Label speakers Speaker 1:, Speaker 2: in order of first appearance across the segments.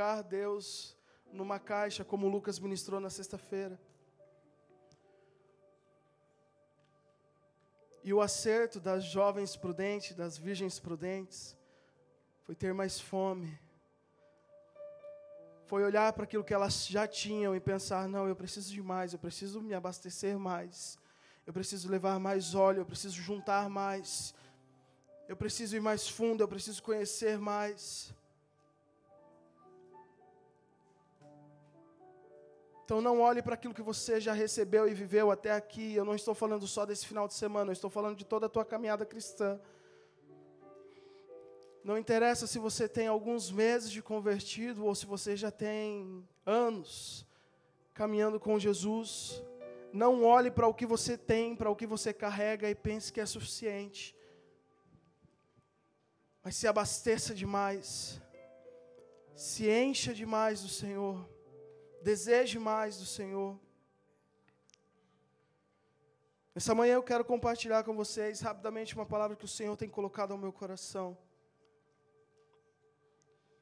Speaker 1: colocar Deus numa caixa, como Lucas ministrou na sexta-feira. E o acerto das jovens prudentes, das virgens prudentes, foi ter mais fome. Foi olhar para aquilo que elas já tinham e pensar: não, eu preciso de mais, eu preciso me abastecer mais, eu preciso levar mais óleo, eu preciso juntar mais, eu preciso ir mais fundo, eu preciso conhecer mais. Então não olhe para aquilo que você já recebeu e viveu até aqui. Eu não estou falando só desse final de semana, eu estou falando de toda a tua caminhada cristã. Não interessa se você tem alguns meses de convertido ou se você já tem anos caminhando com Jesus. Não olhe para o que você tem, para o que você carrega e pense que é suficiente. Mas se abasteça demais. Se encha demais do Senhor. Deseje mais do Senhor. Essa manhã eu quero compartilhar com vocês rapidamente uma palavra que o Senhor tem colocado ao meu coração.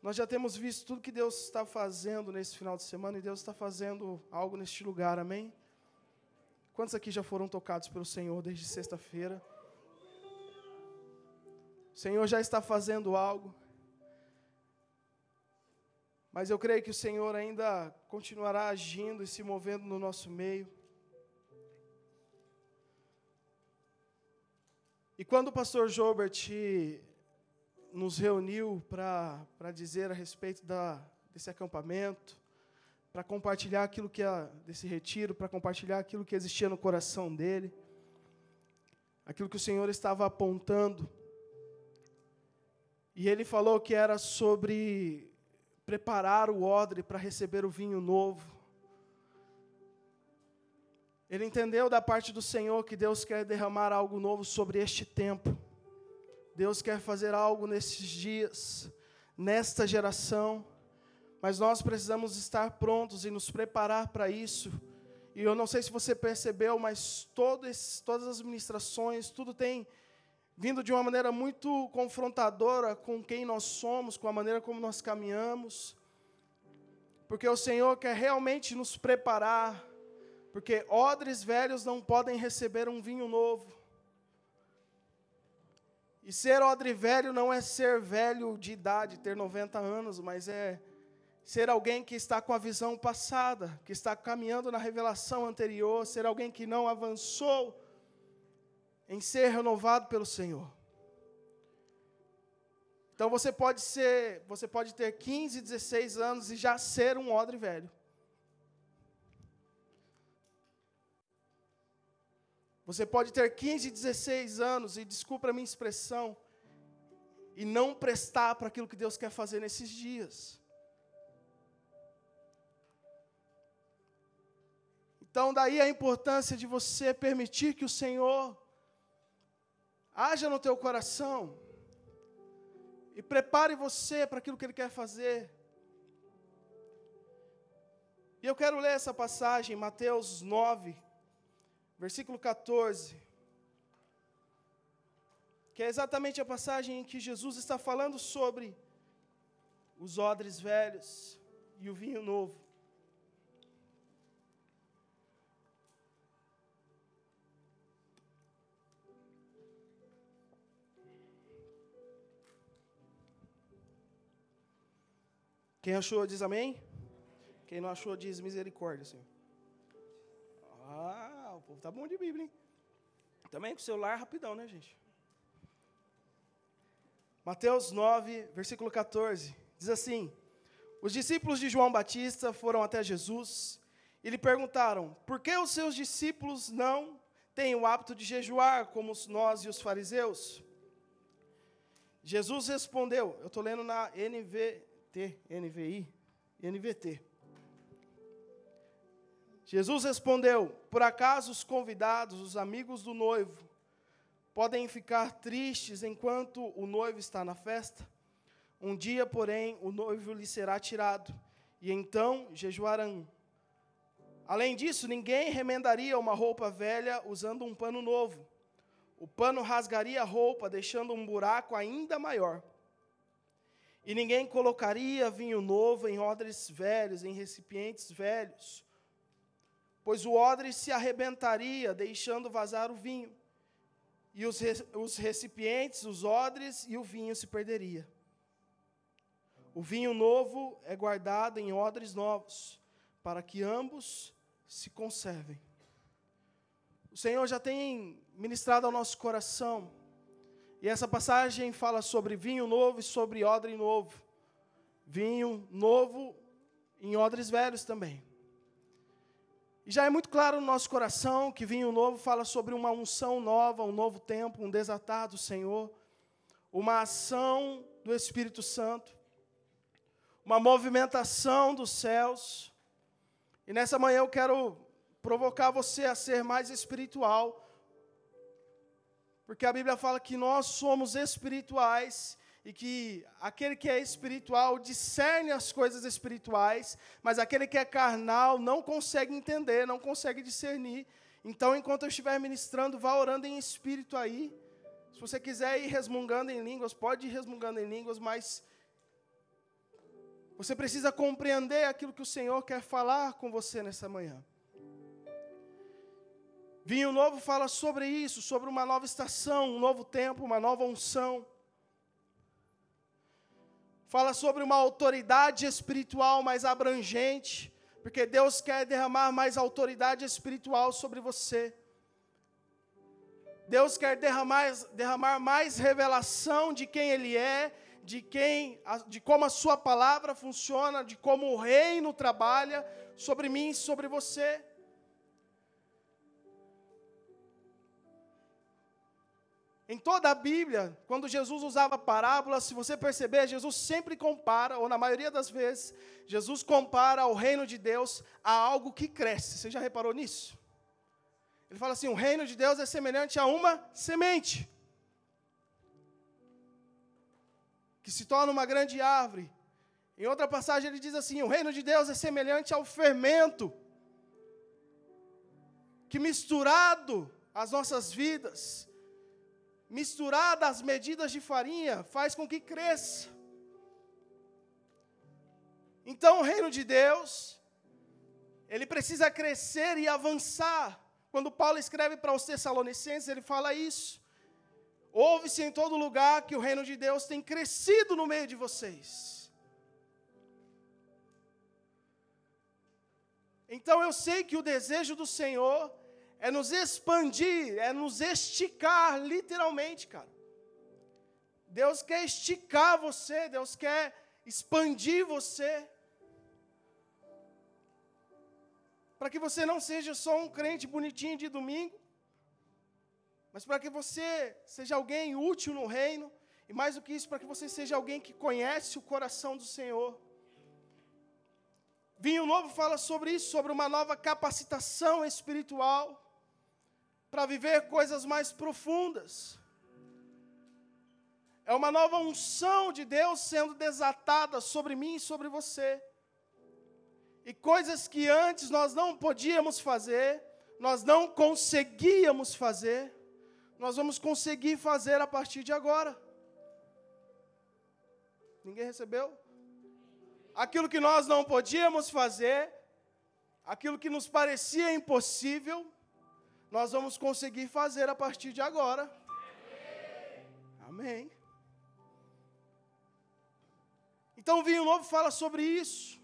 Speaker 1: Nós já temos visto tudo que Deus está fazendo nesse final de semana e Deus está fazendo algo neste lugar, amém? Quantos aqui já foram tocados pelo Senhor desde sexta-feira? O Senhor já está fazendo algo. Mas eu creio que o Senhor ainda continuará agindo e se movendo no nosso meio. E quando o pastor Jobert nos reuniu para dizer a respeito da, desse acampamento, para compartilhar aquilo que é desse retiro, para compartilhar aquilo que existia no coração dele, aquilo que o Senhor estava apontando. E ele falou que era sobre preparar o odre para receber o vinho novo. Ele entendeu da parte do Senhor que Deus quer derramar algo novo sobre este tempo. Deus quer fazer algo nesses dias, nesta geração, mas nós precisamos estar prontos e nos preparar para isso. E eu não sei se você percebeu, mas todas, todas as ministrações, tudo tem vindo de uma maneira muito confrontadora com quem nós somos, com a maneira como nós caminhamos. Porque o Senhor quer realmente nos preparar, porque odres velhos não podem receber um vinho novo. E ser odre velho não é ser velho de idade, ter 90 anos, mas é ser alguém que está com a visão passada, que está caminhando na revelação anterior, ser alguém que não avançou em ser renovado pelo Senhor. Então você pode ser, você pode ter 15, 16 anos e já ser um odre velho. Você pode ter 15, 16 anos e desculpa a minha expressão e não prestar para aquilo que Deus quer fazer nesses dias. Então daí a importância de você permitir que o Senhor haja no teu coração e prepare você para aquilo que Ele quer fazer. E eu quero ler essa passagem, Mateus 9, versículo 14, que é exatamente a passagem em que Jesus está falando sobre os odres velhos e o vinho novo. Quem achou, diz amém. Quem não achou, diz misericórdia, Senhor. Ah, o povo tá bom de Bíblia, hein? Também com o celular rapidão, né, gente? Mateus 9, versículo 14, diz assim: Os discípulos de João Batista foram até Jesus e lhe perguntaram: Por que os seus discípulos não têm o hábito de jejuar como nós e os fariseus? Jesus respondeu, eu estou lendo na NV, NVT, NVI e NVT. Jesus respondeu: Por acaso os convidados, os amigos do noivo, podem ficar tristes enquanto o noivo está na festa? Um dia, porém, o noivo lhe será tirado, e então jejuarão. Além disso, ninguém remendaria uma roupa velha usando um pano novo. O pano rasgaria a roupa, deixando um buraco ainda maior. E ninguém colocaria vinho novo em odres velhos, em recipientes velhos, pois o odre se arrebentaria, deixando vazar o vinho, e os, os recipientes, os odres e o vinho se perderia. O vinho novo é guardado em odres novos, para que ambos se conservem. O Senhor já tem ministrado ao nosso coração, e essa passagem fala sobre vinho novo e sobre odre novo. Vinho novo em odres velhos também. E já é muito claro no nosso coração que vinho novo fala sobre uma unção nova, um novo tempo, um desatar do Senhor, uma ação do Espírito Santo, uma movimentação dos céus. E nessa manhã eu quero provocar você a ser mais espiritual, porque a Bíblia fala que nós somos espirituais e que aquele que é espiritual discerne as coisas espirituais, mas aquele que é carnal não consegue entender, não consegue discernir. Então, enquanto eu estiver ministrando, vá orando em espírito aí. Se você quiser ir resmungando em línguas, pode ir resmungando em línguas, mas você precisa compreender aquilo que o Senhor quer falar com você nessa manhã. Vinho Novo fala sobre isso, sobre uma nova estação, um novo tempo, uma nova unção. Fala sobre uma autoridade espiritual mais abrangente, porque Deus quer derramar mais autoridade espiritual sobre você. Deus quer derramar, derramar mais revelação de quem Ele é, de quem, de como a Sua palavra funciona, de como o reino trabalha sobre mim e sobre você. Em toda a Bíblia, quando Jesus usava parábolas, se você perceber, Jesus sempre compara, ou na maioria das vezes, Jesus compara o reino de Deus a algo que cresce. Você já reparou nisso? Ele fala assim: o reino de Deus é semelhante a uma semente, que se torna uma grande árvore. Em outra passagem, ele diz assim: o reino de Deus é semelhante ao fermento, que misturado às nossas vidas, misturada às medidas de farinha, faz com que cresça. Então, o reino de Deus, ele precisa crescer e avançar. Quando Paulo escreve para os Tessalonicenses, ele fala isso. Ouve-se em todo lugar que o reino de Deus tem crescido no meio de vocês. Então eu sei que o desejo do Senhor é nos expandir, é nos esticar, literalmente, cara. Deus quer esticar você, Deus quer expandir você. Para que você não seja só um crente bonitinho de domingo, mas para que você seja alguém útil no reino, e mais do que isso, para que você seja alguém que conhece o coração do Senhor. Vinho Novo fala sobre isso, sobre uma nova capacitação espiritual para viver coisas mais profundas. É uma nova unção de Deus sendo desatada sobre mim e sobre você. E coisas que antes nós não podíamos fazer, nós não conseguíamos fazer, nós vamos conseguir fazer a partir de agora. Ninguém recebeu? Aquilo que nós não podíamos fazer, aquilo que nos parecia impossível, nós vamos conseguir fazer a partir de agora. Amém. Então, o vinho novo fala sobre isso.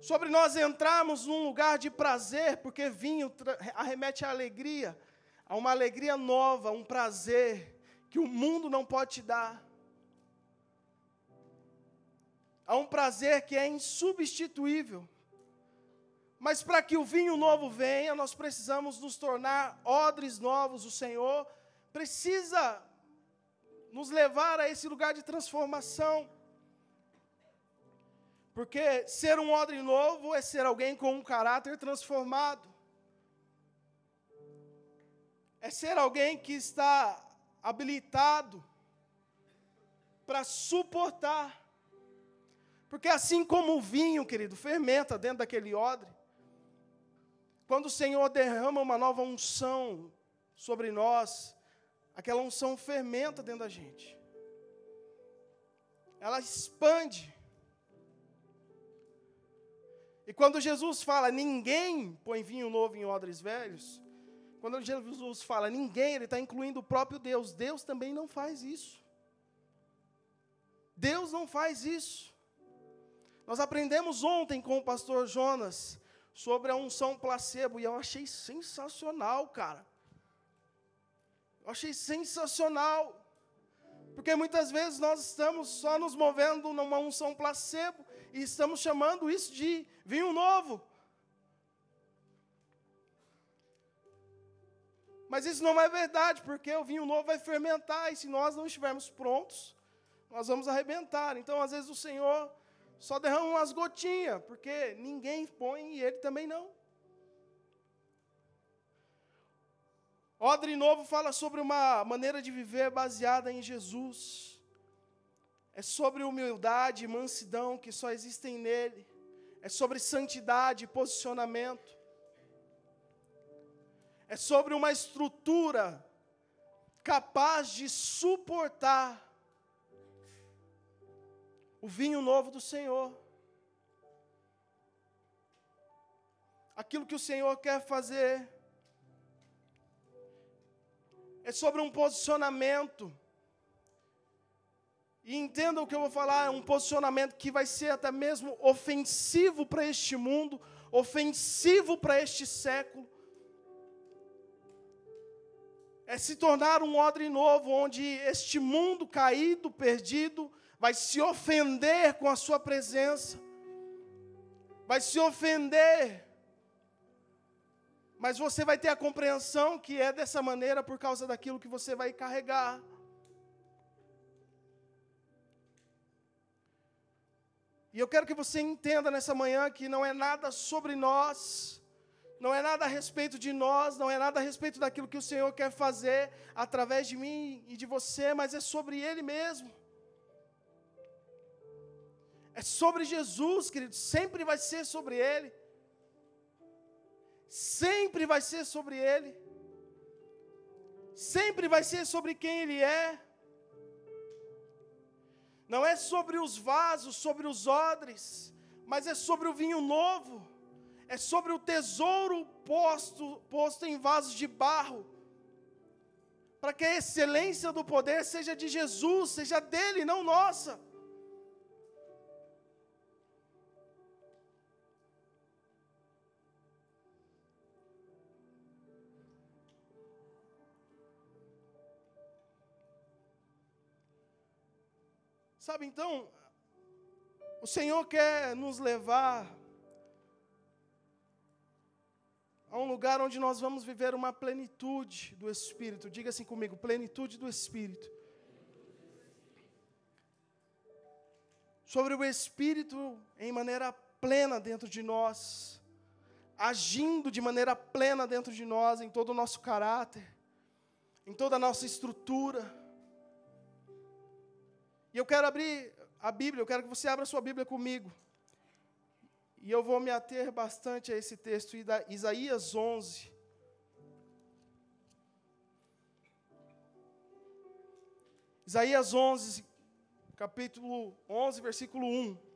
Speaker 1: Sobre nós entrarmos num lugar de prazer, porque vinho arremete à alegria, a uma alegria nova, um prazer que o mundo não pode te dar. Há um prazer que é insubstituível. Mas para que o vinho novo venha, nós precisamos nos tornar odres novos. O Senhor precisa nos levar a esse lugar de transformação. Porque ser um odre novo é ser alguém com um caráter transformado. É ser alguém que está habilitado para suportar. Porque assim como o vinho, querido, fermenta dentro daquele odre, quando o Senhor derrama uma nova unção sobre nós, aquela unção fermenta dentro da gente. ela expande. E quando Jesus fala ninguém põe vinho novo em odres velhos, quando Jesus fala ninguém, ele está incluindo o próprio Deus. Deus também não faz isso. Deus não faz isso. Nós aprendemos ontem com o pastor Jonas sobre a unção placebo e eu achei sensacional, cara. Eu achei sensacional. Porque muitas vezes nós estamos só nos movendo numa unção placebo e estamos chamando isso de vinho novo. Mas isso não é verdade, porque o vinho novo vai fermentar, e se nós não estivermos prontos, nós vamos arrebentar. Então, às vezes, o Senhor só derrama umas gotinhas, porque ninguém põe e ele também não. Odre Novo fala sobre uma maneira de viver baseada em Jesus. É sobre humildade e mansidão que só existem nele. É sobre santidade e posicionamento é sobre uma estrutura capaz de suportar o vinho novo do Senhor. Aquilo que o Senhor quer fazer é sobre um posicionamento. E entenda o que eu vou falar, é um posicionamento que vai ser até mesmo ofensivo para este mundo, ofensivo para este século é se tornar um odre novo, onde este mundo caído, perdido, vai se ofender com a sua presença, vai se ofender, mas você vai ter a compreensão que é dessa maneira por causa daquilo que você vai carregar. E eu quero que você entenda nessa manhã que não é nada sobre nós, não é nada a respeito de nós, não é nada a respeito daquilo que o Senhor quer fazer através de mim e de você, mas é sobre Ele mesmo. É sobre Jesus, querido, sempre vai ser sobre Ele. Sempre vai ser sobre Ele. Sempre vai ser sobre quem Ele é. Não é sobre os vasos, sobre os odres, mas é sobre o vinho novo é sobre o tesouro posto, posto em vasos de barro, para que a excelência do poder seja de Jesus, seja dele, não nossa. Sabe, então, o Senhor quer nos levar a um lugar onde nós vamos viver uma plenitude do Espírito. Diga assim comigo: plenitude do Espírito. Sobre o Espírito em maneira plena dentro de nós, agindo de maneira plena dentro de nós, em todo o nosso caráter, em toda a nossa estrutura. E eu quero abrir a Bíblia, eu quero que você abra sua Bíblia comigo. E eu vou me ater bastante a esse texto, Isaías 11. Isaías 11, capítulo 11, versículo 1.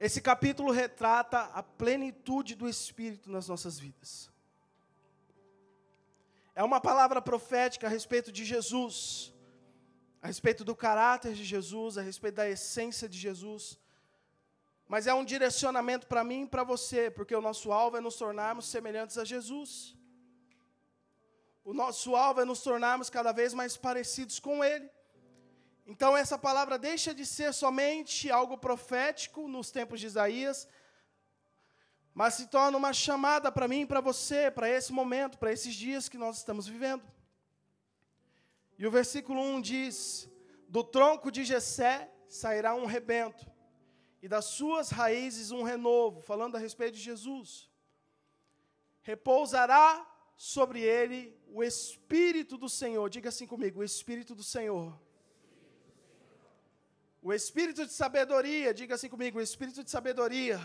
Speaker 1: Esse capítulo retrata a plenitude do Espírito nas nossas vidas. É uma palavra profética a respeito de Jesus, a respeito do caráter de Jesus, a respeito da essência de Jesus. Mas é um direcionamento para mim e para você, porque o nosso alvo é nos tornarmos semelhantes a Jesus. O nosso alvo é nos tornarmos cada vez mais parecidos com Ele. Então, essa palavra deixa de ser somente algo profético nos tempos de Isaías, mas se torna uma chamada para mim para você, para esse momento, para esses dias que nós estamos vivendo. E o versículo 1 diz: Do tronco de Jessé sairá um rebento, e das suas raízes um renovo, falando a respeito de Jesus. Repousará sobre ele o Espírito do Senhor. Diga assim comigo: o Espírito do Senhor. O Espírito de sabedoria. Diga assim comigo: o Espírito de sabedoria.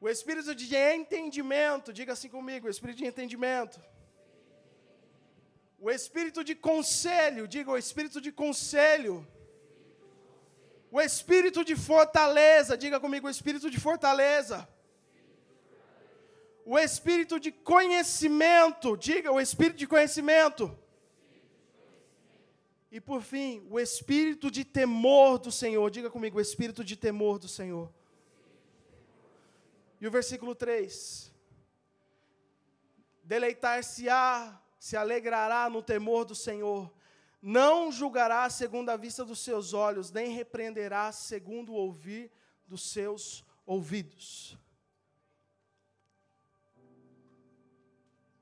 Speaker 1: O Espírito de entendimento. Diga assim comigo: o Espírito de entendimento. O Espírito de conselho. Diga o Espírito de conselho. O Espírito de fortaleza. Diga comigo: o Espírito de fortaleza o espírito de conhecimento, diga o espírito de conhecimento. E por fim, o espírito de temor do Senhor, diga comigo, o espírito de temor do Senhor. E o versículo 3: Deleitar-se-á, se alegrará no temor do Senhor, não julgará segundo a vista dos seus olhos, nem repreenderá segundo o ouvir dos seus ouvidos.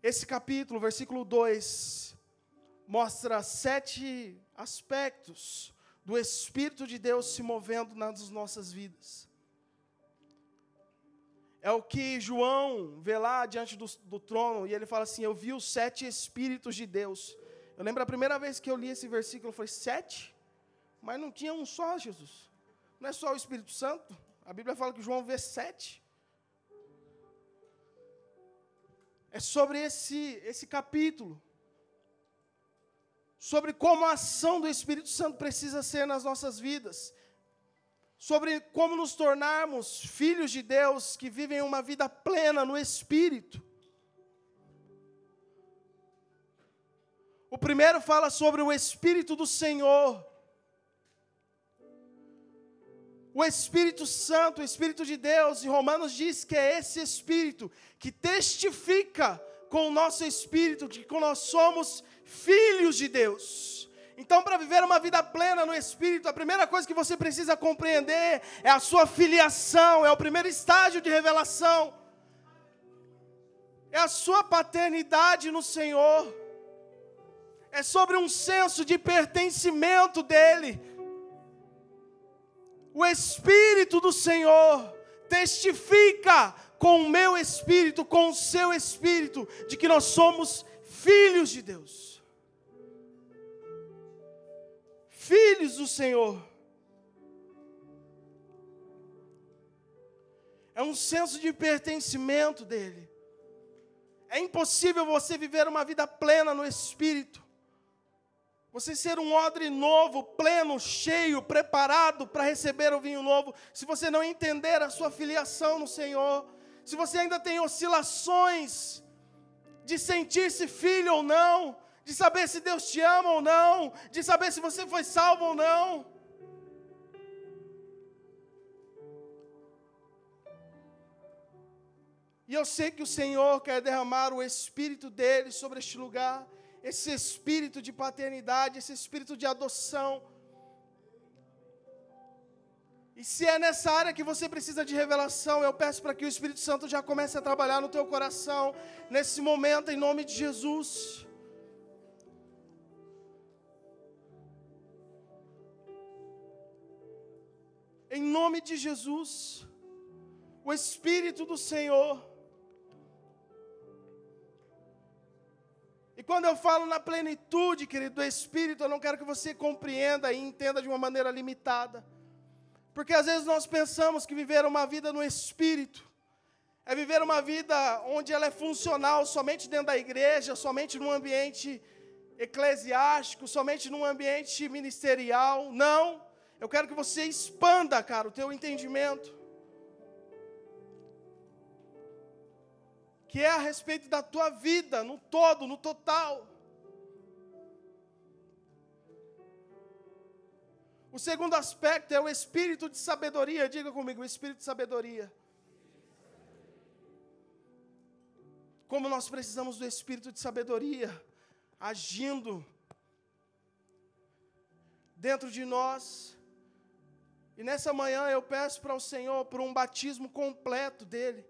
Speaker 1: Esse capítulo, versículo 2, mostra sete aspectos do Espírito de Deus se movendo nas nossas vidas. É o que João vê lá diante do, do, trono, e ele fala assim: Eu vi os sete Espíritos de Deus. Eu lembro a primeira vez que eu li esse versículo, falei: Sete? Mas não tinha um só, Jesus. Não é só o Espírito Santo. A Bíblia fala que João vê sete. é sobre esse, esse capítulo. Sobre como a ação do Espírito Santo precisa ser nas nossas vidas. Sobre como nos tornarmos filhos de Deus que vivem uma vida plena no Espírito. O primeiro fala sobre o Espírito do Senhor. O Espírito Santo, o Espírito de Deus, em Romanos diz que é esse Espírito que testifica com o nosso espírito de que nós somos filhos de Deus. Então, para viver uma vida plena no Espírito, a primeira coisa que você precisa compreender é a sua filiação, é o primeiro estágio de revelação, é a sua paternidade no Senhor, é sobre um senso de pertencimento dEle, o Espírito do Senhor testifica com o meu espírito, com o seu espírito, de que nós somos filhos de Deus. Filhos do Senhor. É um senso de pertencimento dele. É impossível você viver uma vida plena no espírito você ser um odre novo, pleno, cheio, preparado para receber o vinho novo, se você não entender a sua filiação no Senhor, se você ainda tem oscilações de sentir-se filho ou não, de saber se Deus te ama ou não, de saber se você foi salvo ou não. E eu sei que o Senhor quer derramar o Espírito dele sobre este lugar esse espírito de paternidade, esse espírito de adoção. E se é nessa área que você precisa de revelação, eu peço para que o Espírito Santo já comece a trabalhar no teu coração, nesse momento, em nome de Jesus. Em nome de Jesus, o Espírito do Senhor E quando eu falo na plenitude, querido, do Espírito, eu não quero que você compreenda e entenda de uma maneira limitada. Porque às vezes nós pensamos que viver uma vida no Espírito é viver uma vida onde ela é funcional somente dentro da igreja, somente num ambiente eclesiástico, somente num ambiente ministerial. Não. Eu quero que você expanda, cara, o teu entendimento. que é a respeito da tua vida, no todo, no total. O segundo aspecto é o espírito de sabedoria. Diga comigo, o espírito de sabedoria. Como nós precisamos do espírito de sabedoria agindo dentro de nós. E nessa manhã eu peço para o Senhor por um batismo completo dele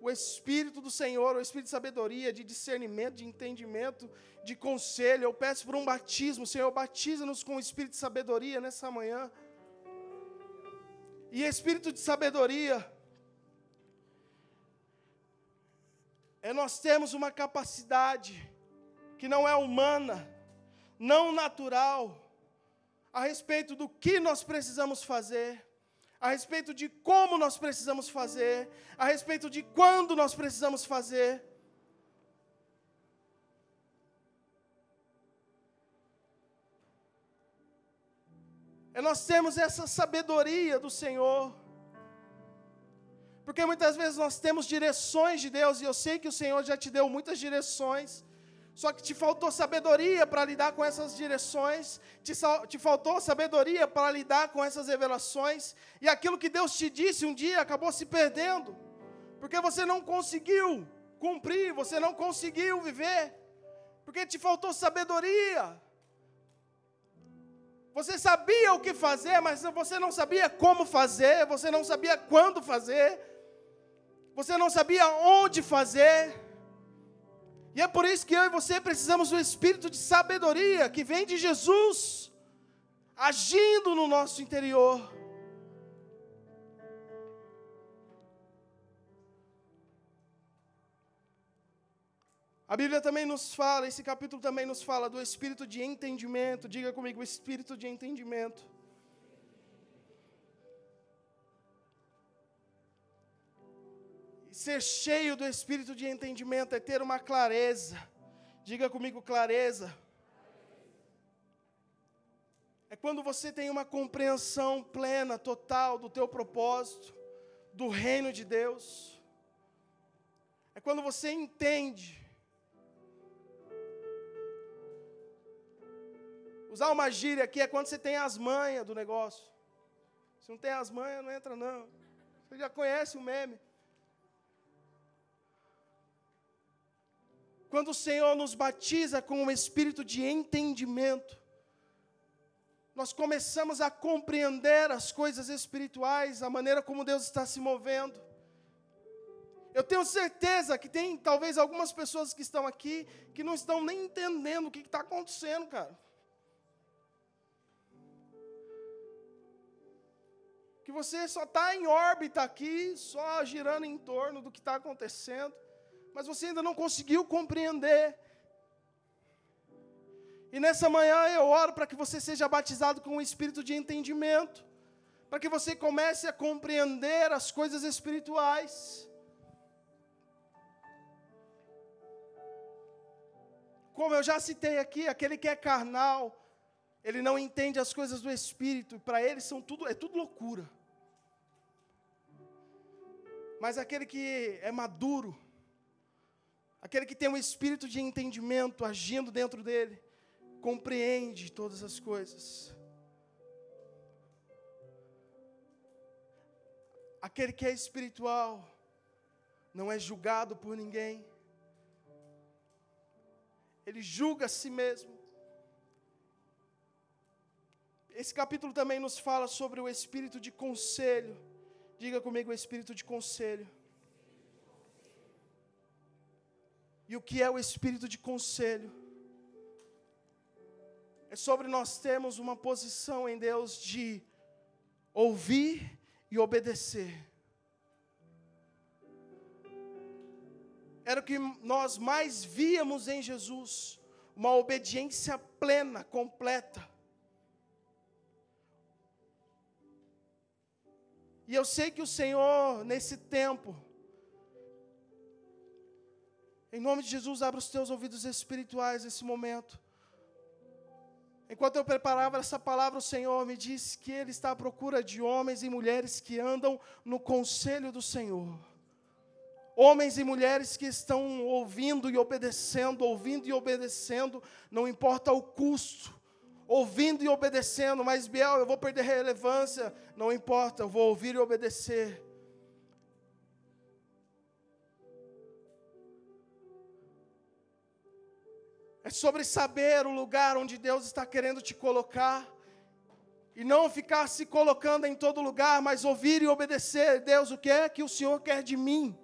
Speaker 1: o Espírito do Senhor, o Espírito de sabedoria, de discernimento, de entendimento, de conselho. Eu peço por um batismo, Senhor, batiza-nos com o Espírito de sabedoria nessa manhã. E Espírito de sabedoria é nós termos uma capacidade que não é humana, não natural, a respeito do que nós precisamos fazer, a respeito de como nós precisamos fazer, a respeito de quando nós precisamos fazer. É nós temos essa sabedoria do Senhor. Porque muitas vezes nós temos direções de Deus, e eu sei que o Senhor já te deu muitas direções, só que te faltou sabedoria para lidar com essas direções, te, te faltou sabedoria para lidar com essas revelações, e aquilo que Deus te disse um dia acabou se perdendo, porque você não conseguiu cumprir, você não conseguiu viver, porque te faltou sabedoria. Você sabia o que fazer, mas você não sabia como fazer, você não sabia quando fazer, você não sabia onde fazer. E é por isso que eu e você precisamos do espírito de sabedoria que vem de Jesus, agindo no nosso interior. A Bíblia também nos fala, esse capítulo também nos fala do espírito de entendimento. Diga comigo, espírito de entendimento. Ser cheio do espírito de entendimento é ter uma clareza. Diga comigo, clareza. É quando você tem uma compreensão plena, total do teu propósito, do reino de Deus. É quando você entende Usar uma gíria aqui é quando você tem as manhas do negócio. Se não tem as manhas, não entra não. Você já conhece o meme. Quando o Senhor nos batiza com um espírito de entendimento, nós começamos a compreender as coisas espirituais, a maneira como Deus está se movendo. Eu tenho certeza que tem talvez algumas pessoas que estão aqui que não estão nem entendendo o que está acontecendo, cara. que você só está em órbita aqui, só girando em torno do que está acontecendo, mas você ainda não conseguiu compreender. E nessa manhã eu oro para que você seja batizado com o espírito de entendimento, para que você comece a compreender as coisas espirituais. Como eu já citei aqui, aquele que é carnal, ele não entende as coisas do espírito, para ele são tudo é tudo loucura. Mas aquele que é maduro, aquele que tem um espírito de entendimento agindo dentro dele, compreende todas as coisas. Aquele que é espiritual não é julgado por ninguém. Ele julga a si mesmo. Esse capítulo também nos fala sobre o espírito de conselho. Diga comigo o espírito de conselho. E o que é o espírito de conselho? É sobre nós termos uma posição em Deus de ouvir e obedecer. Era o que nós mais víamos em Jesus, uma obediência plena, completa. E eu sei que o Senhor, nesse tempo, em nome de Jesus, abra os teus ouvidos espirituais nesse momento. Enquanto eu preparava essa palavra, o Senhor me disse que Ele está à procura de homens e mulheres que andam no conselho do Senhor. Homens e mulheres que estão ouvindo e obedecendo, ouvindo e obedecendo, não importa o custo, ouvindo e obedecendo, mas Biel, eu vou perder relevância, não importa, eu vou ouvir e obedecer. É sobre saber o lugar onde Deus está querendo te colocar. E não ficar se colocando em todo lugar, mas ouvir e obedecer. Deus, o que é que o Senhor quer de mim?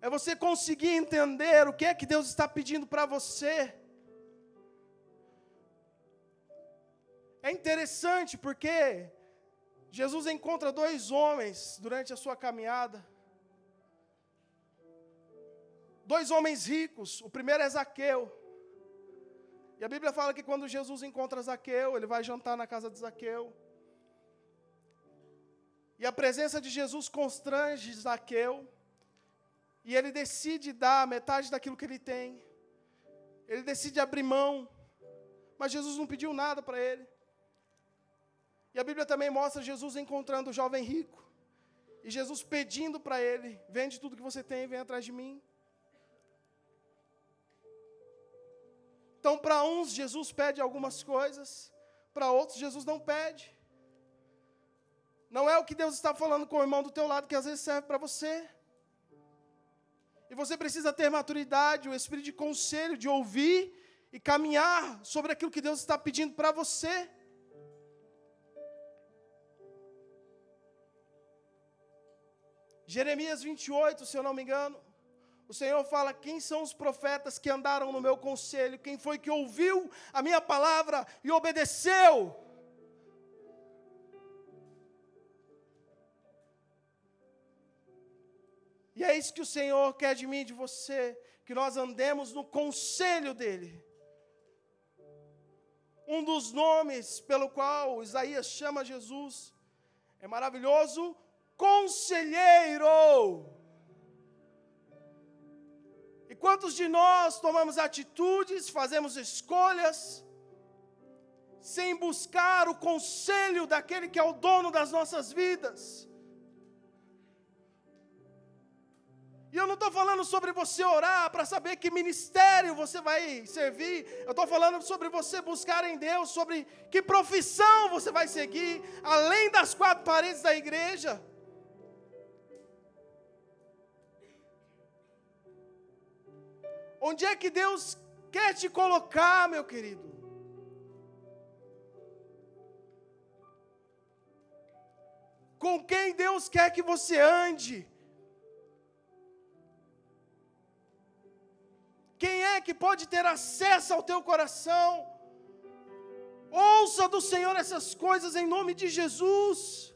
Speaker 1: É você conseguir entender o que é que Deus está pedindo para você. É interessante porque Jesus encontra dois homens durante a sua caminhada. Dois homens ricos. O primeiro é Zaqueu. E a Bíblia fala que quando Jesus encontra Zaqueu, ele vai jantar na casa de Zaqueu. E a presença de Jesus constrange Zaqueu. E ele decide dar metade daquilo que ele tem. Ele decide abrir mão. Mas Jesus não pediu nada para ele. E a Bíblia também mostra Jesus encontrando o jovem rico. E Jesus pedindo para ele: vende tudo que você tem e vem atrás de mim. Então, para uns, Jesus pede algumas coisas, para outros, Jesus não pede. Não é o que Deus está falando com o irmão do teu lado que às vezes serve para você. E você precisa ter maturidade, o espírito de conselho, de ouvir e caminhar sobre aquilo que Deus está pedindo para você. Jeremias 28, se eu não me engano, o Senhor fala: quem são os profetas que andaram no meu conselho? Quem foi que ouviu a minha palavra e obedeceu? E é isso que o Senhor quer de mim e de você, que nós andemos no conselho dEle. Um dos nomes pelo qual Isaías chama Jesus é maravilhoso conselheiro. Quantos de nós tomamos atitudes, fazemos escolhas, sem buscar o conselho daquele que é o dono das nossas vidas? E eu não estou falando sobre você orar para saber que ministério você vai servir. Eu estou falando sobre você buscar em Deus, sobre que profissão você vai seguir, além das quatro paredes da igreja. Onde é que Deus quer te colocar, meu querido? Com quem Deus quer que você ande? Quem é que pode ter acesso ao teu coração? Ouça do Senhor essas coisas em nome de Jesus.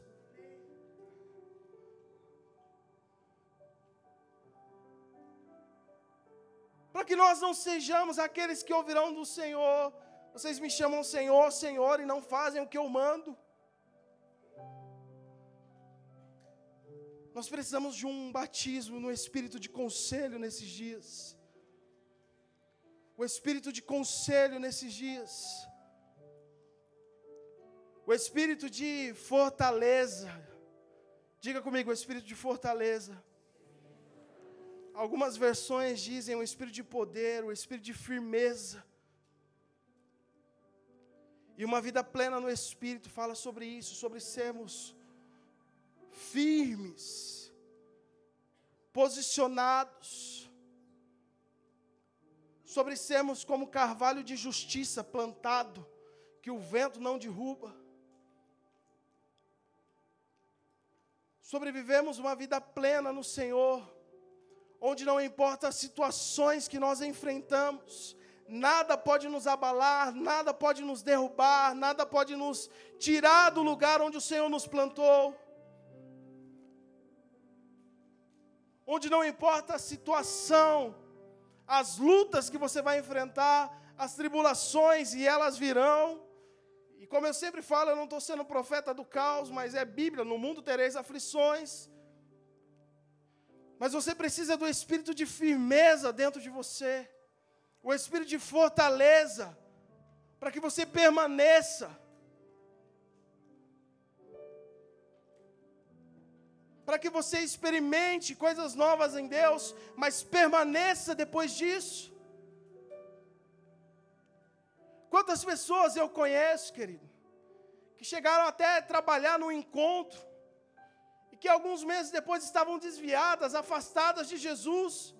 Speaker 1: Para que nós não sejamos aqueles que ouvirão do Senhor. Vocês me chamam Senhor, Senhor, e não fazem o que eu mando. Nós precisamos de um batismo no espírito de conselho nesses dias. O espírito de conselho nesses dias. O espírito de fortaleza. Diga comigo, o espírito de fortaleza. Algumas versões dizem o espírito de poder, o espírito de firmeza. E uma vida plena no espírito fala sobre isso, sobre sermos firmes, posicionados, sobre sermos como carvalho de justiça plantado, que o vento não derruba. Sobrevivemos uma vida plena no Senhor onde não importa as situações que nós enfrentamos, nada pode nos abalar, nada pode nos derrubar, nada pode nos tirar do lugar onde o Senhor nos plantou. Onde não importa a situação, as lutas que você vai enfrentar, as tribulações e elas virão. E como eu sempre falo, eu não estou sendo profeta do caos, mas é Bíblia: no mundo tereis aflições. Mas você precisa do espírito de firmeza dentro de você, o espírito de fortaleza, para que você permaneça. Para que você experimente coisas novas em Deus, mas permaneça depois disso. Quantas pessoas eu conheço, querido, que chegaram até a trabalhar no encontro, que alguns meses depois estavam desviadas, afastadas de Jesus,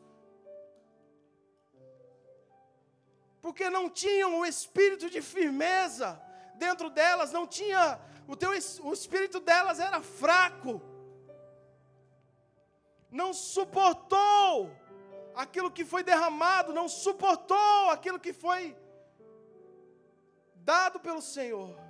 Speaker 1: porque não tinham o espírito de firmeza dentro delas, não tinha, o, teu, o espírito delas era fraco, não suportou aquilo que foi derramado, não suportou aquilo que foi dado pelo Senhor.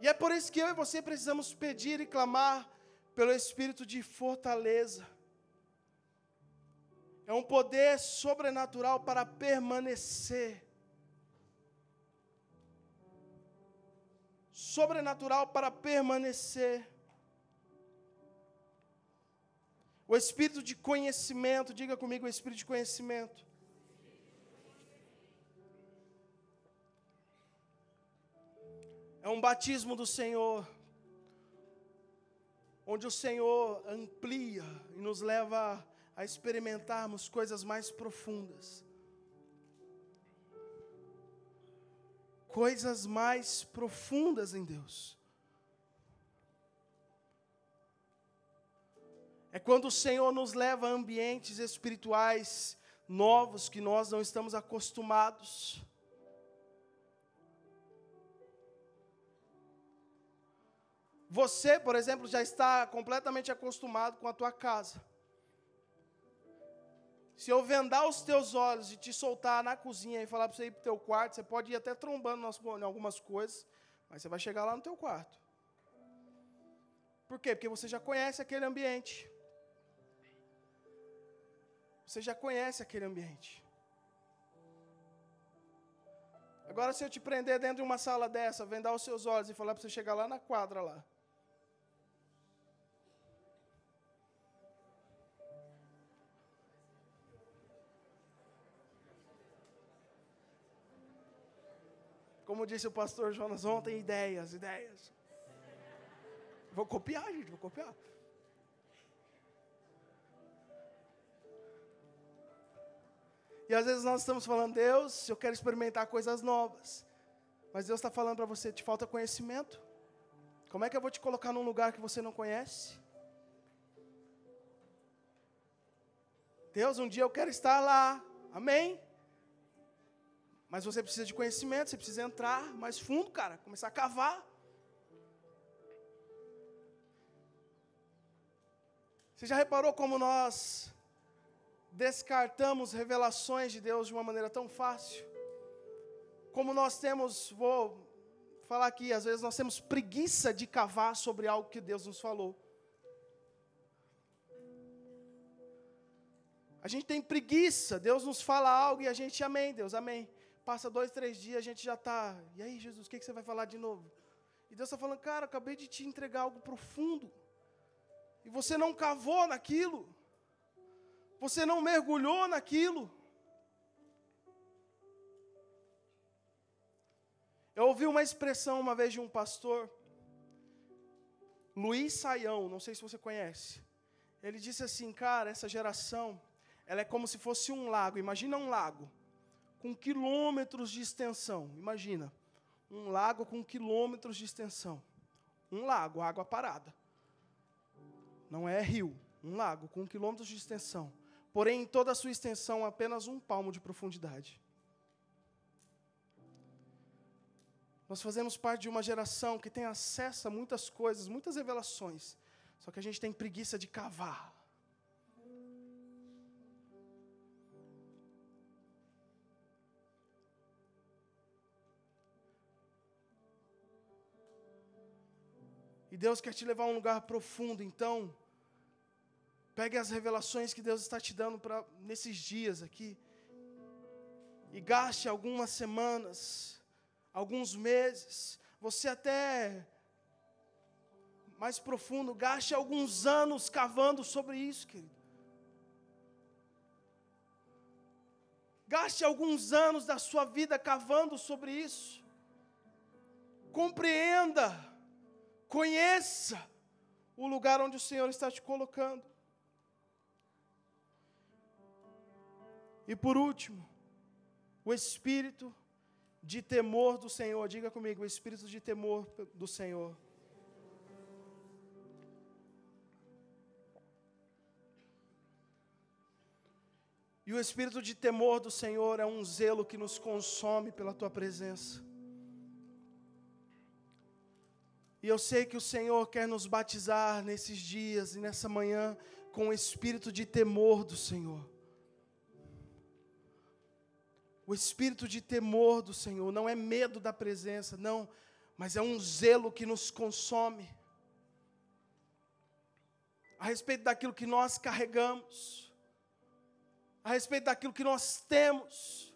Speaker 1: E é por isso que eu e você precisamos pedir e clamar pelo espírito de fortaleza. É um poder sobrenatural para permanecer. Sobrenatural para permanecer. O espírito de conhecimento, diga comigo o espírito de conhecimento. É um batismo do Senhor, onde o Senhor amplia e nos leva a experimentarmos coisas mais profundas. Coisas mais profundas em Deus. É quando o Senhor nos leva a ambientes espirituais novos que nós não estamos acostumados. Você, por exemplo, já está completamente acostumado com a tua casa. Se eu vendar os teus olhos e te soltar na cozinha e falar para você ir para o teu quarto, você pode ir até trombando em algumas coisas, mas você vai chegar lá no teu quarto. Por quê? Porque você já conhece aquele ambiente. Você já conhece aquele ambiente. Agora, se eu te prender dentro de uma sala dessa, vendar os seus olhos e falar para você chegar lá na quadra lá. Como disse o pastor Jonas ontem, ideias, ideias. Vou copiar, gente, vou copiar. E às vezes nós estamos falando, Deus, eu quero experimentar coisas novas. Mas Deus está falando para você, te falta conhecimento. Como é que eu vou te colocar num lugar que você não conhece? Deus, um dia eu quero estar lá. Amém? Mas você precisa de conhecimento, você precisa entrar mais fundo, cara, começar a cavar. Você já reparou como nós descartamos revelações de Deus de uma maneira tão fácil? Como nós temos, vou falar aqui, às vezes nós temos preguiça de cavar sobre algo que Deus nos falou. A gente tem preguiça, Deus nos fala algo e a gente, amém, Deus, amém. Passa dois, três dias, a gente já está. E aí, Jesus, o que, que você vai falar de novo? E Deus está falando, cara, acabei de te entregar algo profundo. E você não cavou naquilo. Você não mergulhou naquilo. Eu ouvi uma expressão uma vez de um pastor, Luiz Saião, não sei se você conhece. Ele disse assim, cara, essa geração, ela é como se fosse um lago. Imagina um lago com quilômetros de extensão. Imagina, um lago com quilômetros de extensão. Um lago, água parada. Não é rio, um lago com quilômetros de extensão. Porém, em toda a sua extensão, apenas um palmo de profundidade. Nós fazemos parte de uma geração que tem acesso a muitas coisas, muitas revelações. Só que a gente tem preguiça de cavar. Deus quer te levar a um lugar profundo, então, pegue as revelações que Deus está te dando para nesses dias aqui. E gaste algumas semanas, alguns meses, você até mais profundo, gaste alguns anos cavando sobre isso, querido. Gaste alguns anos da sua vida cavando sobre isso. Compreenda Conheça o lugar onde o Senhor está te colocando. E por último, o espírito de temor do Senhor. Diga comigo, o espírito de temor do Senhor. E o espírito de temor do Senhor é um zelo que nos consome pela tua presença. E eu sei que o Senhor quer nos batizar nesses dias e nessa manhã com o espírito de temor do Senhor. O espírito de temor do Senhor não é medo da presença, não, mas é um zelo que nos consome a respeito daquilo que nós carregamos, a respeito daquilo que nós temos.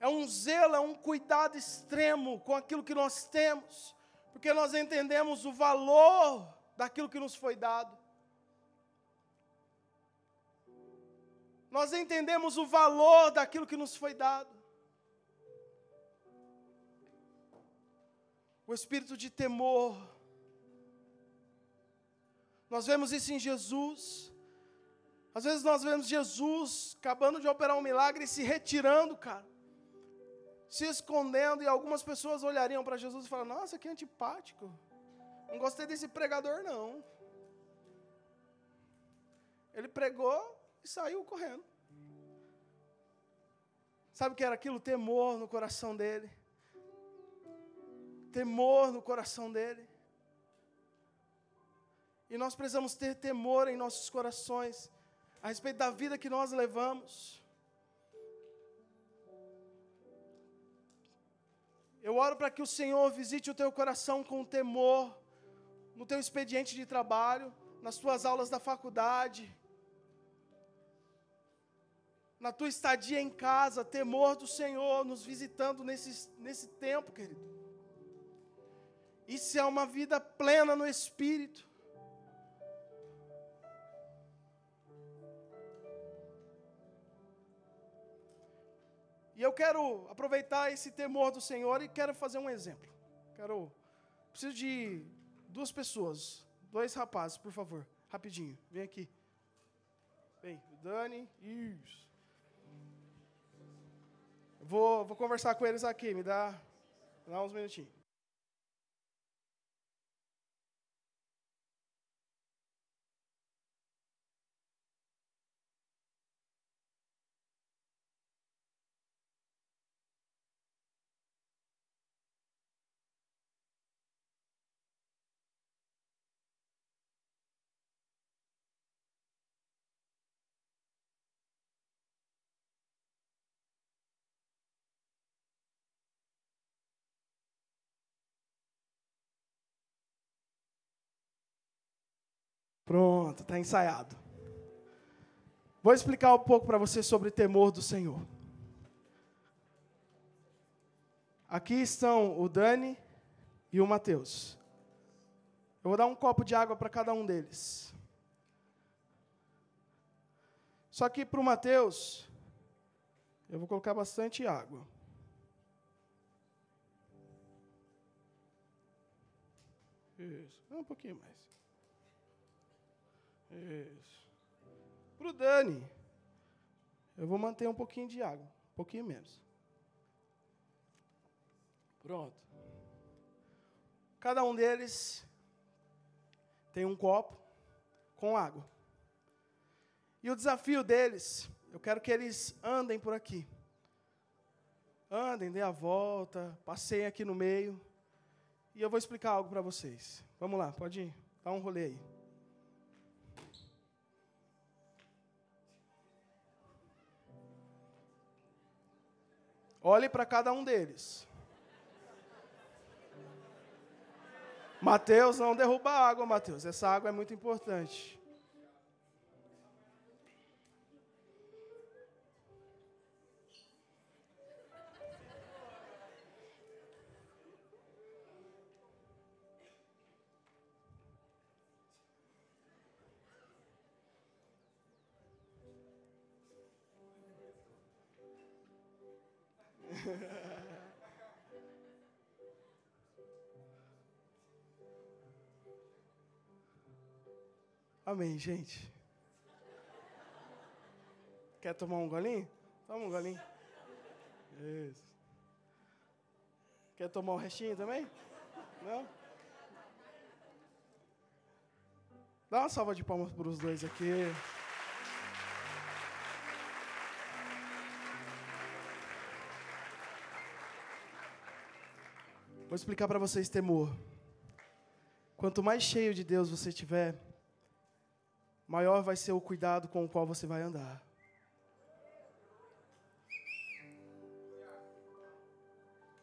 Speaker 1: É um zelo, é um cuidado extremo com aquilo que nós temos, porque nós entendemos o valor daquilo que nos foi dado. Nós entendemos o valor daquilo que nos foi dado. O espírito de temor, nós vemos isso em Jesus. Às vezes nós vemos Jesus acabando de operar um milagre e se retirando, cara. Se escondendo, e algumas pessoas olhariam para Jesus e falariam: Nossa, que antipático. Não gostei desse pregador, não. Ele pregou e saiu correndo. Sabe o que era aquilo? Temor no coração dele. Temor no coração dele. E nós precisamos ter temor em nossos corações a respeito da vida que nós levamos. Eu oro para que o Senhor visite o teu coração com temor no teu expediente de trabalho, nas tuas aulas da faculdade, na tua estadia em casa, temor do Senhor nos visitando nesse, nesse tempo, querido. Isso é uma vida plena no Espírito. E eu quero aproveitar esse temor do Senhor e quero fazer um exemplo. Quero preciso de duas pessoas, dois rapazes, por favor, rapidinho. Vem aqui. Vem, Dani, isso. Vou, vou conversar com eles aqui, me dá, me dá uns minutinhos. Pronto, está ensaiado. Vou explicar um pouco para você sobre temor do Senhor. Aqui estão o Dani e o Mateus. Eu vou dar um copo de água para cada um deles. Só que para o Mateus, eu vou colocar bastante água. Isso, um pouquinho mais. Isso. Para o Dani, eu vou manter um pouquinho de água, um pouquinho menos. Pronto. Cada um deles tem um copo com água. E o desafio deles, eu quero que eles andem por aqui. Andem, dê a volta, passeiem aqui no meio. E eu vou explicar algo para vocês. Vamos lá, pode ir. Dá um rolê aí. Olhe para cada um deles. Mateus, não derruba a água, Mateus. Essa água é muito importante. Amém, gente. Quer tomar um golinho? Toma um golinho. Isso. Quer tomar um restinho também? Não? Dá uma salva de palmas para os dois aqui. Vou explicar para vocês temor. Quanto mais cheio de Deus você tiver, maior vai ser o cuidado com o qual você vai andar.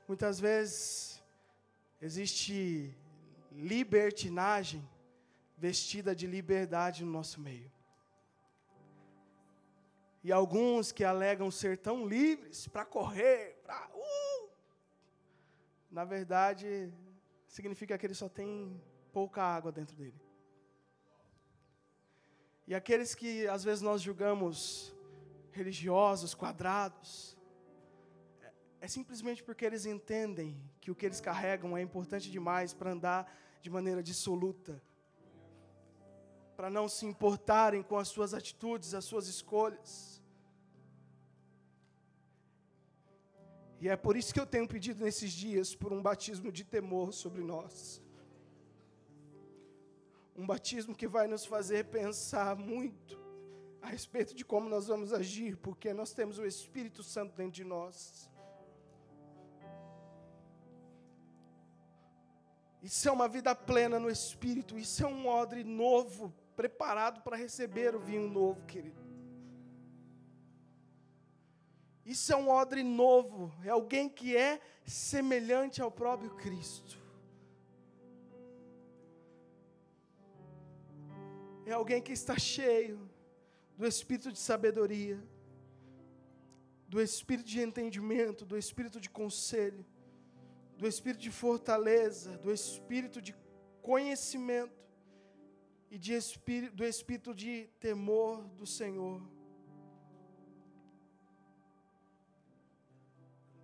Speaker 1: Muitas vezes existe libertinagem vestida de liberdade no nosso meio. E alguns que alegam ser tão livres para correr, para. Na verdade, significa que ele só tem pouca água dentro dele. E aqueles que às vezes nós julgamos religiosos, quadrados, é, é simplesmente porque eles entendem que o que eles carregam é importante demais para andar de maneira dissoluta, para não se importarem com as suas atitudes, as suas escolhas. E é por isso que eu tenho pedido nesses dias por um batismo de temor sobre nós. Um batismo que vai nos fazer pensar muito a respeito de como nós vamos agir, porque nós temos o Espírito Santo dentro de nós. Isso é uma vida plena no Espírito, isso é um odre novo, preparado para receber o vinho novo, querido. Isso é um odre novo, é alguém que é semelhante ao próprio Cristo. é alguém que está cheio do espírito de sabedoria, do espírito de entendimento, do espírito de conselho, do espírito de fortaleza, do espírito de conhecimento e de espírito, do espírito de temor do Senhor.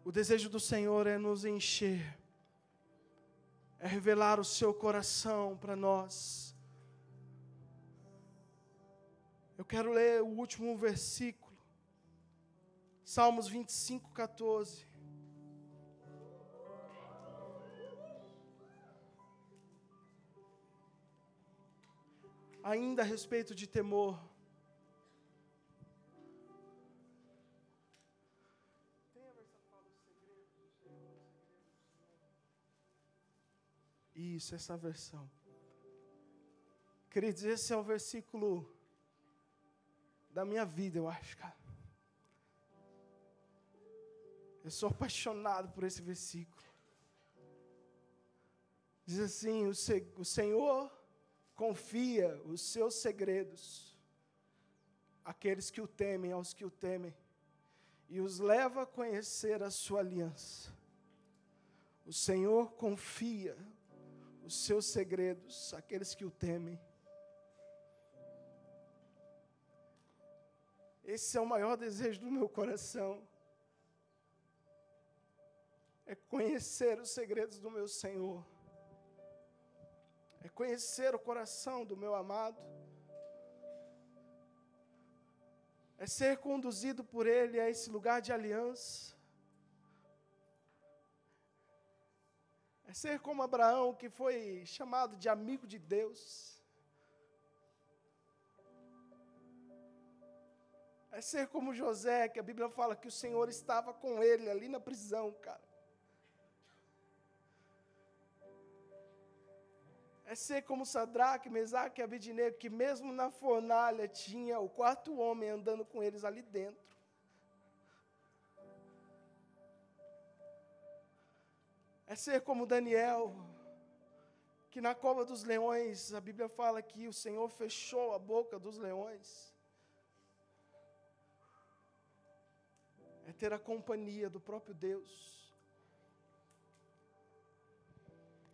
Speaker 1: O desejo do Senhor é nos encher, é revelar o seu coração para nós Eu quero ler o último versículo. Salmos 25, 14. Ainda a respeito de temor. Isso, essa versão. Queridos, esse é o versículo da minha vida, eu acho, cara. Eu sou apaixonado por esse versículo. Diz assim: o, se, o Senhor confia os seus segredos àqueles que o temem, aos que o temem, e os leva a conhecer a sua aliança. O Senhor confia os seus segredos àqueles que o temem Esse é o maior desejo do meu coração. É conhecer os segredos do meu Senhor. É conhecer o coração do meu amado. É ser conduzido por Ele a esse lugar de aliança. É ser como Abraão, que foi chamado de amigo de Deus. É ser como José, que a Bíblia fala que o Senhor estava com ele ali na prisão, cara. É ser como Sadraque, Mesaque e Abednego, que mesmo na fornalha tinha o quarto homem andando com eles ali dentro. É ser como Daniel, que na cova dos leões, a Bíblia fala que o Senhor fechou a boca dos leões. é ter a companhia do próprio Deus,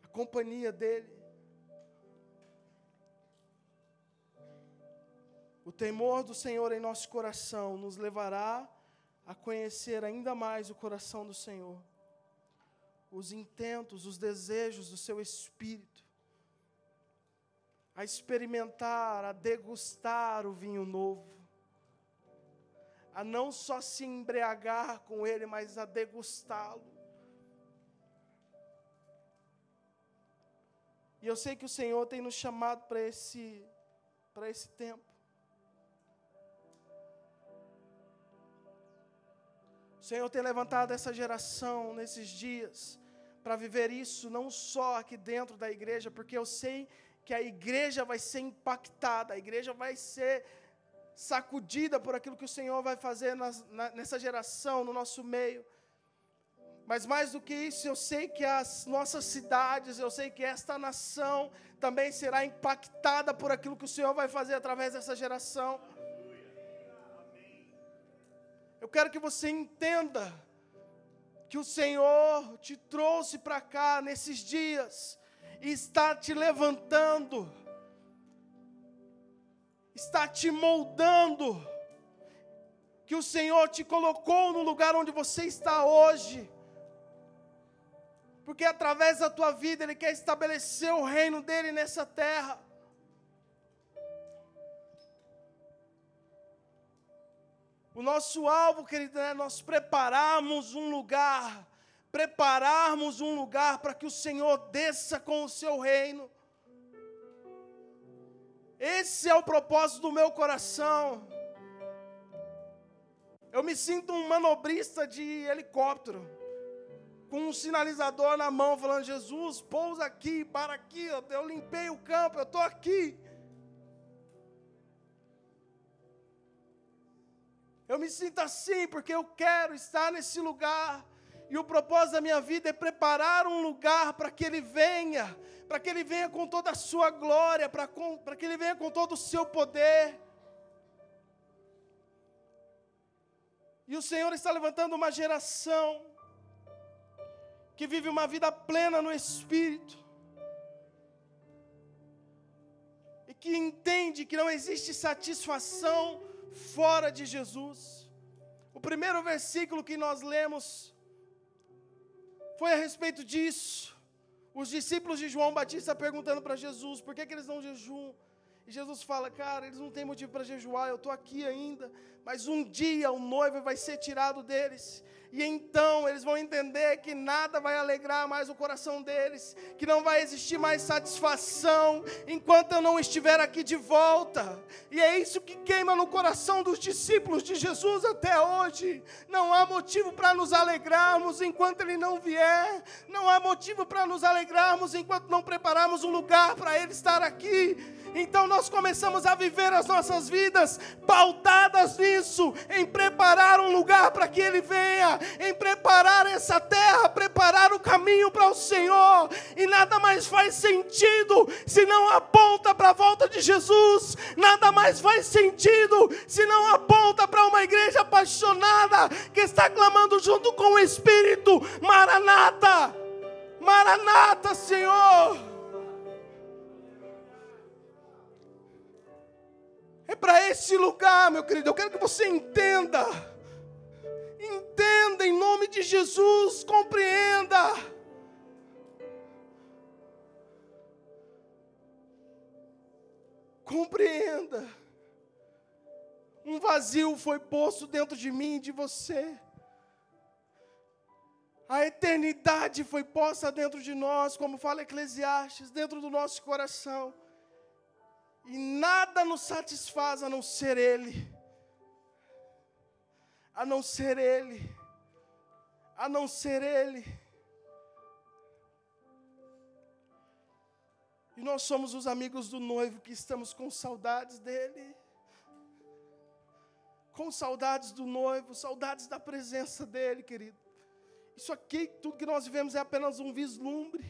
Speaker 1: a companhia dEle. O temor do Senhor em nosso coração nos levará a conhecer ainda mais o coração do Senhor, os intentos, os desejos do seu espírito, a experimentar, a degustar o vinho novo a não só se embriagar com ele, mas a degustá-lo. E eu sei que o Senhor tem nos chamado para esse, para esse tempo. O Senhor tem levantado essa geração nesses dias para viver isso não só aqui dentro da igreja, porque eu sei que a igreja vai ser impactada, a igreja vai ser sacudida por aquilo que o Senhor vai fazer nas, na, nessa geração, no nosso meio. Mas mais do que isso, eu sei que as nossas cidades, eu sei que esta nação também será impactada por aquilo que o Senhor vai fazer através dessa geração. Eu quero que você entenda que o Senhor te trouxe para cá nesses dias e está te levantando, está te moldando, que o Senhor te colocou no lugar onde você está hoje, porque através da tua vida Ele quer estabelecer o reino dele nessa terra. O nosso alvo, querido, é nós prepararmos um lugar, prepararmos um lugar para que o Senhor desça com o seu reino. Esse é o propósito do meu coração. Eu me sinto um manobrista de helicóptero, com um sinalizador na mão, falando: Jesus, pousa aqui, para aqui. Eu limpei o campo, eu estou aqui. Eu me sinto assim porque eu quero estar nesse lugar. E o propósito da minha vida é preparar um lugar para que Ele venha, para que Ele venha com toda a sua glória, para, que Ele venha com todo o seu poder. E o Senhor está levantando uma geração que vive uma vida plena no Espírito, e que entende que não existe satisfação fora de Jesus. O primeiro versículo que nós lemos foi a respeito disso. Os discípulos de João Batista perguntando para Jesus por que, que eles não jejuam. E Jesus fala, cara, eles não têm motivo para jejuar, eu estou aqui ainda, mas um dia o noivo vai ser tirado deles. E então eles vão entender que nada vai alegrar mais o coração deles, que não vai existir mais satisfação enquanto eu não estiver aqui de volta. E é isso que queima no coração dos discípulos de Jesus até hoje. Não há motivo para nos alegrarmos enquanto ele não vier, não há motivo para nos alegrarmos enquanto não prepararmos um lugar para ele estar aqui. Então nós começamos a viver as nossas vidas pautadas nisso, em preparar um lugar para que Ele venha, em preparar essa terra, preparar o caminho para o Senhor, e nada mais faz sentido se não aponta para a volta de Jesus, nada mais faz sentido se não aponta para uma igreja apaixonada que está clamando junto com o Espírito: Maranata, Maranata, Senhor. É para esse lugar, meu querido. Eu quero que você entenda. Entenda em nome de Jesus, compreenda. Compreenda. Um vazio foi posto dentro de mim e de você. A eternidade foi posta dentro de nós, como fala Eclesiastes, dentro do nosso coração. E nada nos satisfaz a não ser Ele. A não ser Ele. A não ser Ele. E nós somos os amigos do noivo que estamos com saudades dele. Com saudades do noivo, saudades da presença dele, querido. Isso aqui, tudo que nós vivemos é apenas um vislumbre.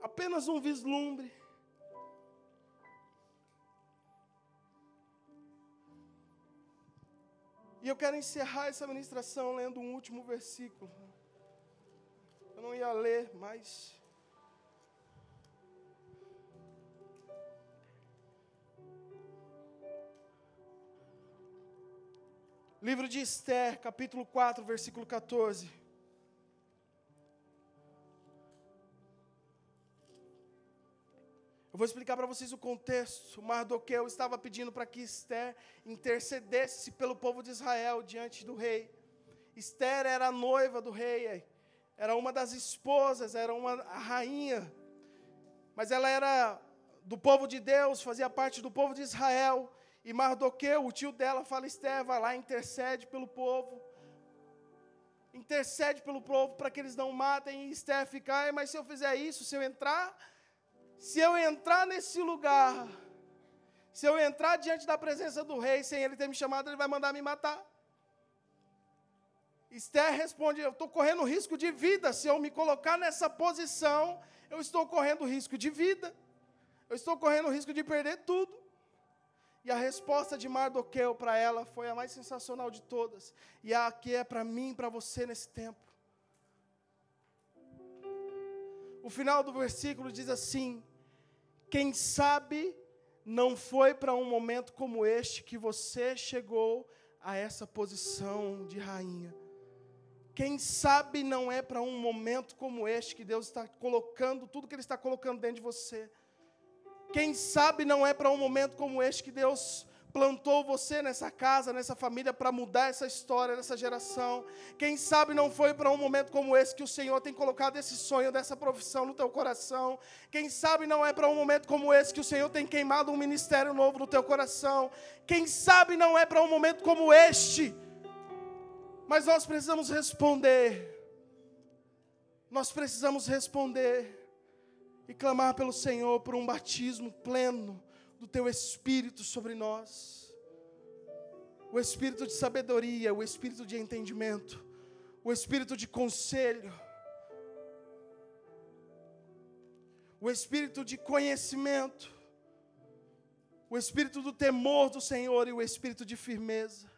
Speaker 1: Apenas um vislumbre. E eu quero encerrar essa ministração lendo um último versículo. Eu não ia ler, mas. Livro de Esther, capítulo 4, versículo 14. Eu vou explicar para vocês o contexto. Mardoqueu estava pedindo para que Esther intercedesse pelo povo de Israel diante do rei. Esther era a noiva do rei, era uma das esposas, era uma a rainha. Mas ela era do povo de Deus, fazia parte do povo de Israel. E Mardoqueu, o tio dela, fala: Esther, vai lá, intercede pelo povo. Intercede pelo povo para que eles não matem. E Esther fica, mas se eu fizer isso, se eu entrar se eu entrar nesse lugar, se eu entrar diante da presença do rei sem ele ter me chamado, ele vai mandar me matar. Esther responde: Eu estou correndo risco de vida. Se eu me colocar nessa posição, eu estou correndo risco de vida. Eu estou correndo risco de perder tudo. E a resposta de Mardoqueu para ela foi a mais sensacional de todas. E a que é para mim e para você nesse tempo. O final do versículo diz assim: Quem sabe não foi para um momento como este que você chegou a essa posição de rainha. Quem sabe não é para um momento como este que Deus está colocando, tudo que Ele está colocando dentro de você. Quem sabe não é para um momento como este que Deus plantou você nessa casa, nessa família, para mudar essa história dessa geração. Quem sabe não foi para um momento como esse que o Senhor tem colocado esse sonho dessa profissão no teu coração. Quem sabe não é para um momento como esse que o Senhor tem queimado um ministério novo no teu coração. Quem sabe não é para um momento como este. Mas nós precisamos responder. Nós precisamos responder e clamar pelo Senhor por um batismo pleno do teu espírito sobre nós. O espírito de sabedoria, o espírito de entendimento, o espírito de conselho, o espírito de conhecimento, o espírito do temor do Senhor e o espírito de firmeza.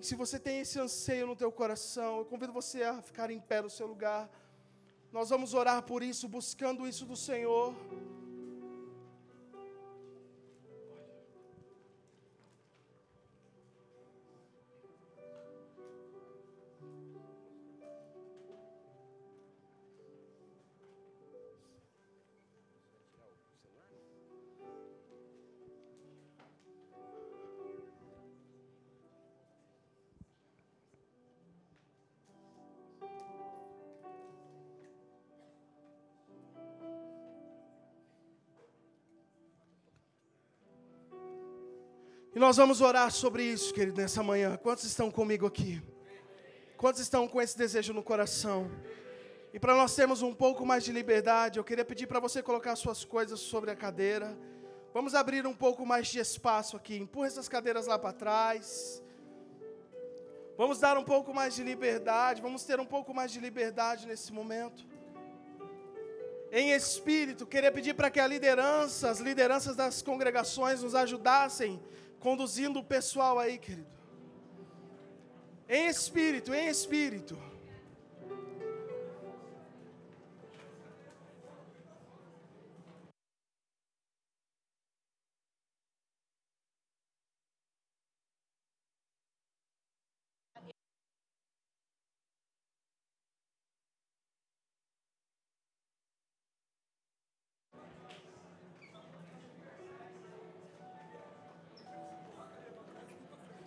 Speaker 1: E se você tem esse anseio no teu coração, eu convido você a ficar em pé no seu lugar. Nós vamos orar por isso, buscando isso do Senhor. E nós vamos orar sobre isso, querido, nessa manhã. Quantos estão comigo aqui? Quantos estão com esse desejo no coração? E para nós termos um pouco mais de liberdade, eu queria pedir para você colocar suas coisas sobre a cadeira. Vamos abrir um pouco mais de espaço aqui. Empurra essas cadeiras lá para trás. Vamos dar um pouco mais de liberdade. Vamos ter um pouco mais de liberdade nesse momento. Em espírito, queria pedir para que a liderança, as lideranças das congregações nos ajudassem conduzindo o pessoal aí, querido. Em espírito, em espírito.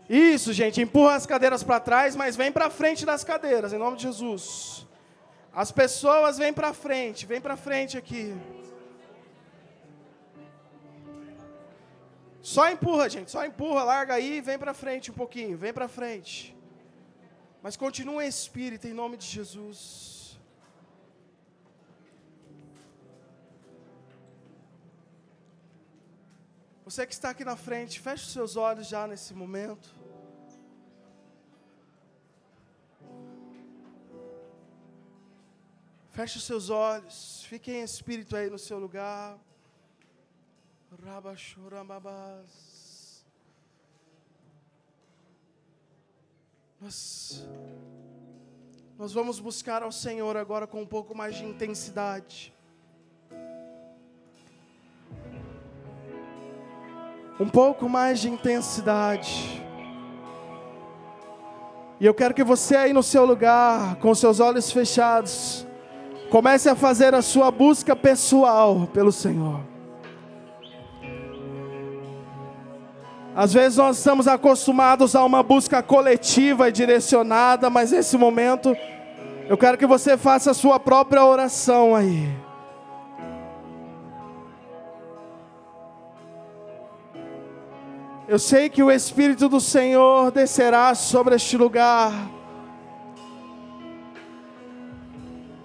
Speaker 1: Isso, gente, empurra as cadeiras para trás, mas vem para frente das cadeiras, em nome de Jesus. As pessoas vêm para frente, vem para frente aqui. Só empurra, gente, só empurra, larga aí, vem para frente um pouquinho, vem para frente. Mas continua espírito em nome de Jesus. Você que está aqui na frente, feche os seus olhos já nesse momento. Feche os seus olhos, fique em espírito aí no seu lugar. Rabachorambabás. Nós, nós vamos buscar ao Senhor agora com um pouco mais de intensidade. Um pouco mais de intensidade. E eu quero que você aí no seu lugar, com seus olhos fechados, Comece a fazer a sua busca pessoal pelo Senhor. Às vezes nós estamos acostumados a uma busca coletiva e direcionada, mas nesse momento eu quero que você faça a sua própria oração aí. Eu sei que o Espírito do Senhor descerá sobre este lugar.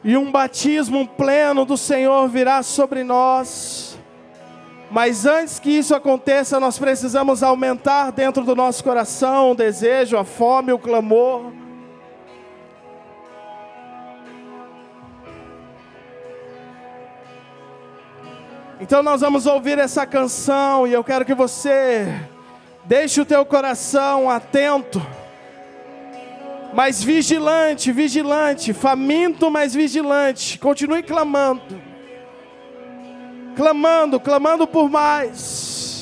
Speaker 1: E um batismo pleno do Senhor virá sobre nós. Mas antes que isso aconteça, nós precisamos aumentar dentro do nosso coração o desejo, a fome, o clamor. Então nós vamos ouvir essa canção e eu quero que você deixe o teu coração atento, mas vigilante, vigilante, faminto, mas vigilante. Continue clamando clamando, clamando por mais.